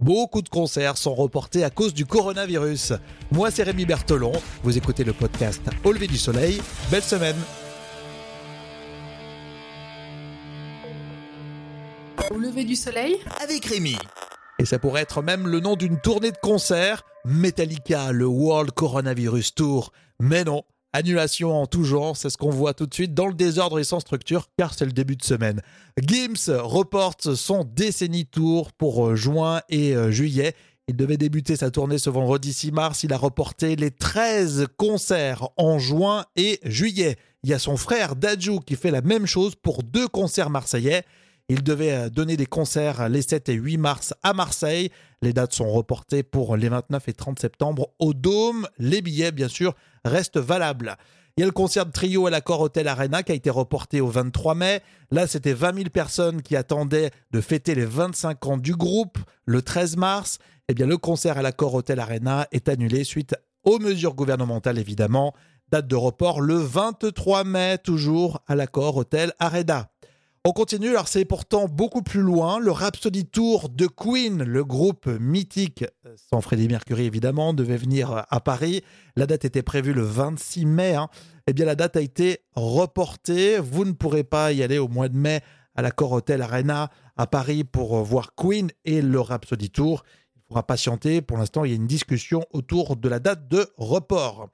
Beaucoup de concerts sont reportés à cause du coronavirus. Moi, c'est Rémi Bertolon. Vous écoutez le podcast Au lever du soleil. Belle semaine. Au lever du soleil Avec Rémi. Et ça pourrait être même le nom d'une tournée de concerts. Metallica, le World Coronavirus Tour. Mais non, Annulation en tout genre, c'est ce qu'on voit tout de suite dans le désordre et sans structure, car c'est le début de semaine. Gims reporte son décennie tour pour euh, juin et euh, juillet. Il devait débuter sa tournée ce vendredi 6 mars. Il a reporté les 13 concerts en juin et juillet. Il y a son frère Dajou qui fait la même chose pour deux concerts marseillais. Il devait euh, donner des concerts les 7 et 8 mars à Marseille. Les dates sont reportées pour les 29 et 30 septembre au Dôme. Les billets, bien sûr, restent valables. Il y a le concert de trio à l'accord Hotel Arena qui a été reporté au 23 mai. Là, c'était 20 000 personnes qui attendaient de fêter les 25 ans du groupe le 13 mars. Eh bien, le concert à l'accord Hotel Arena est annulé suite aux mesures gouvernementales, évidemment. Date de report le 23 mai, toujours à l'accord Hotel Arena. On continue, alors c'est pourtant beaucoup plus loin. Le Rhapsody Tour de Queen, le groupe mythique, euh, sans Freddie Mercury évidemment, devait venir euh, à Paris. La date était prévue le 26 mai. Hein. Eh bien, la date a été reportée. Vous ne pourrez pas y aller au mois de mai à l'accord Hotel Arena à Paris pour euh, voir Queen et le Rhapsody Tour. Il faudra patienter. Pour l'instant, il y a une discussion autour de la date de report.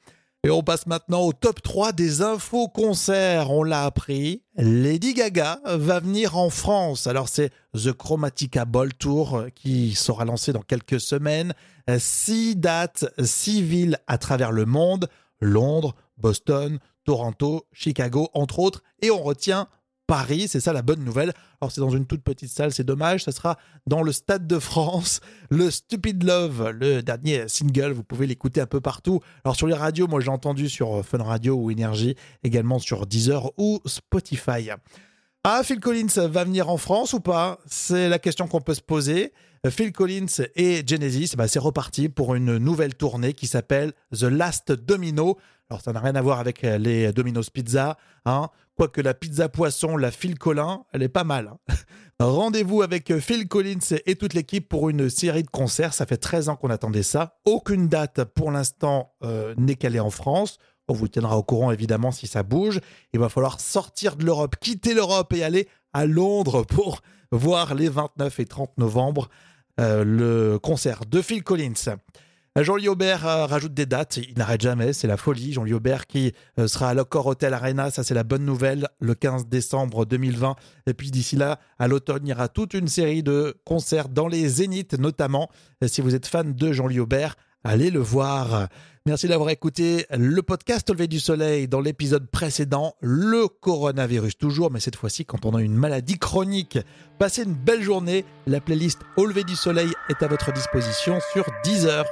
Et on passe maintenant au top 3 des infos concerts. On l'a appris. Lady Gaga va venir en France. Alors c'est The Chromatica Ball Tour qui sera lancé dans quelques semaines. Six dates, six villes à travers le monde. Londres, Boston, Toronto, Chicago, entre autres. Et on retient Paris, c'est ça la bonne nouvelle. Alors c'est dans une toute petite salle, c'est dommage, ça sera dans le Stade de France, le Stupid Love, le dernier single, vous pouvez l'écouter un peu partout. Alors sur les radios, moi j'ai entendu sur Fun Radio ou Énergie, également sur Deezer ou Spotify. Ah, Phil Collins va venir en France ou pas? C'est la question qu'on peut se poser. Phil Collins et Genesis, bah, c'est reparti pour une nouvelle tournée qui s'appelle The Last Domino. Alors ça n'a rien à voir avec les Domino's Pizza, hein. Quoique la pizza poisson, la Phil Collins, elle est pas mal. Hein. Rendez-vous avec Phil Collins et toute l'équipe pour une série de concerts. Ça fait 13 ans qu'on attendait ça. Aucune date pour l'instant euh, n'est calée en France. On vous tiendra au courant évidemment si ça bouge. Il va falloir sortir de l'Europe, quitter l'Europe et aller à Londres pour voir les 29 et 30 novembre euh, le concert de Phil Collins. Jean-Louis Aubert euh, rajoute des dates, il n'arrête jamais, c'est la folie. Jean-Louis Aubert qui euh, sera à l'Ocor Hotel Arena, ça c'est la bonne nouvelle, le 15 décembre 2020. Et puis d'ici là, à l'automne, il y aura toute une série de concerts dans les Zéniths notamment. si vous êtes fan de Jean-Louis Aubert, allez le voir. Merci d'avoir écouté le podcast Au lever du soleil dans l'épisode précédent, le coronavirus toujours, mais cette fois-ci quand on a une maladie chronique. Passez une belle journée, la playlist Au lever du soleil est à votre disposition sur 10 heures.